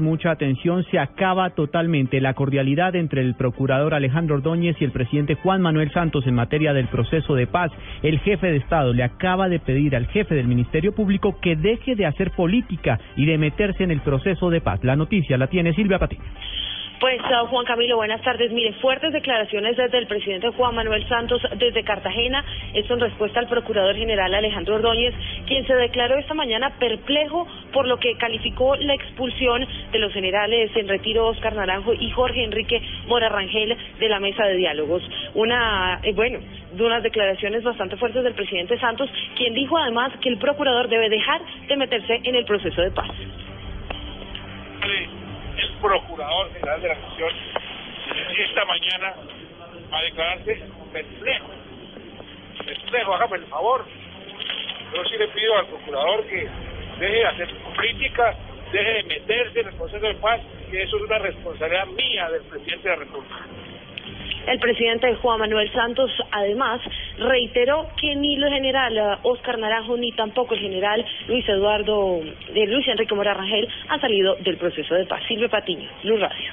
Mucha atención, se acaba totalmente la cordialidad entre el procurador Alejandro Ordóñez y el presidente Juan Manuel Santos en materia del proceso de paz. El jefe de Estado le acaba de pedir al jefe del Ministerio Público que deje de hacer política y de meterse en el proceso de paz. La noticia la tiene Silvia Patiño. Pues uh, Juan Camilo, buenas tardes. Mire, fuertes declaraciones desde el presidente Juan Manuel Santos desde Cartagena. Esto en respuesta al procurador general Alejandro Ordóñez, quien se declaró esta mañana perplejo por lo que calificó la expulsión de los generales en retiro Oscar Naranjo y Jorge Enrique Mora Rangel de la mesa de diálogos. Una, eh, bueno, de unas declaraciones bastante fuertes del presidente Santos, quien dijo además que el procurador debe dejar de meterse en el proceso de paz procurador general de la Nación esta mañana a declararse perplejo. Perplejo, hágame el favor. Yo sí le pido al procurador que de hacer política, deje de meterse en el proceso de paz, que eso es una responsabilidad mía del presidente de la República. El presidente Juan Manuel Santos, además, reiteró que ni el general Oscar Naranjo ni tampoco el general Luis Eduardo, de Luis Enrique Mora Rangel han salido del proceso de paz. Silvia Patiño, Luz Radio.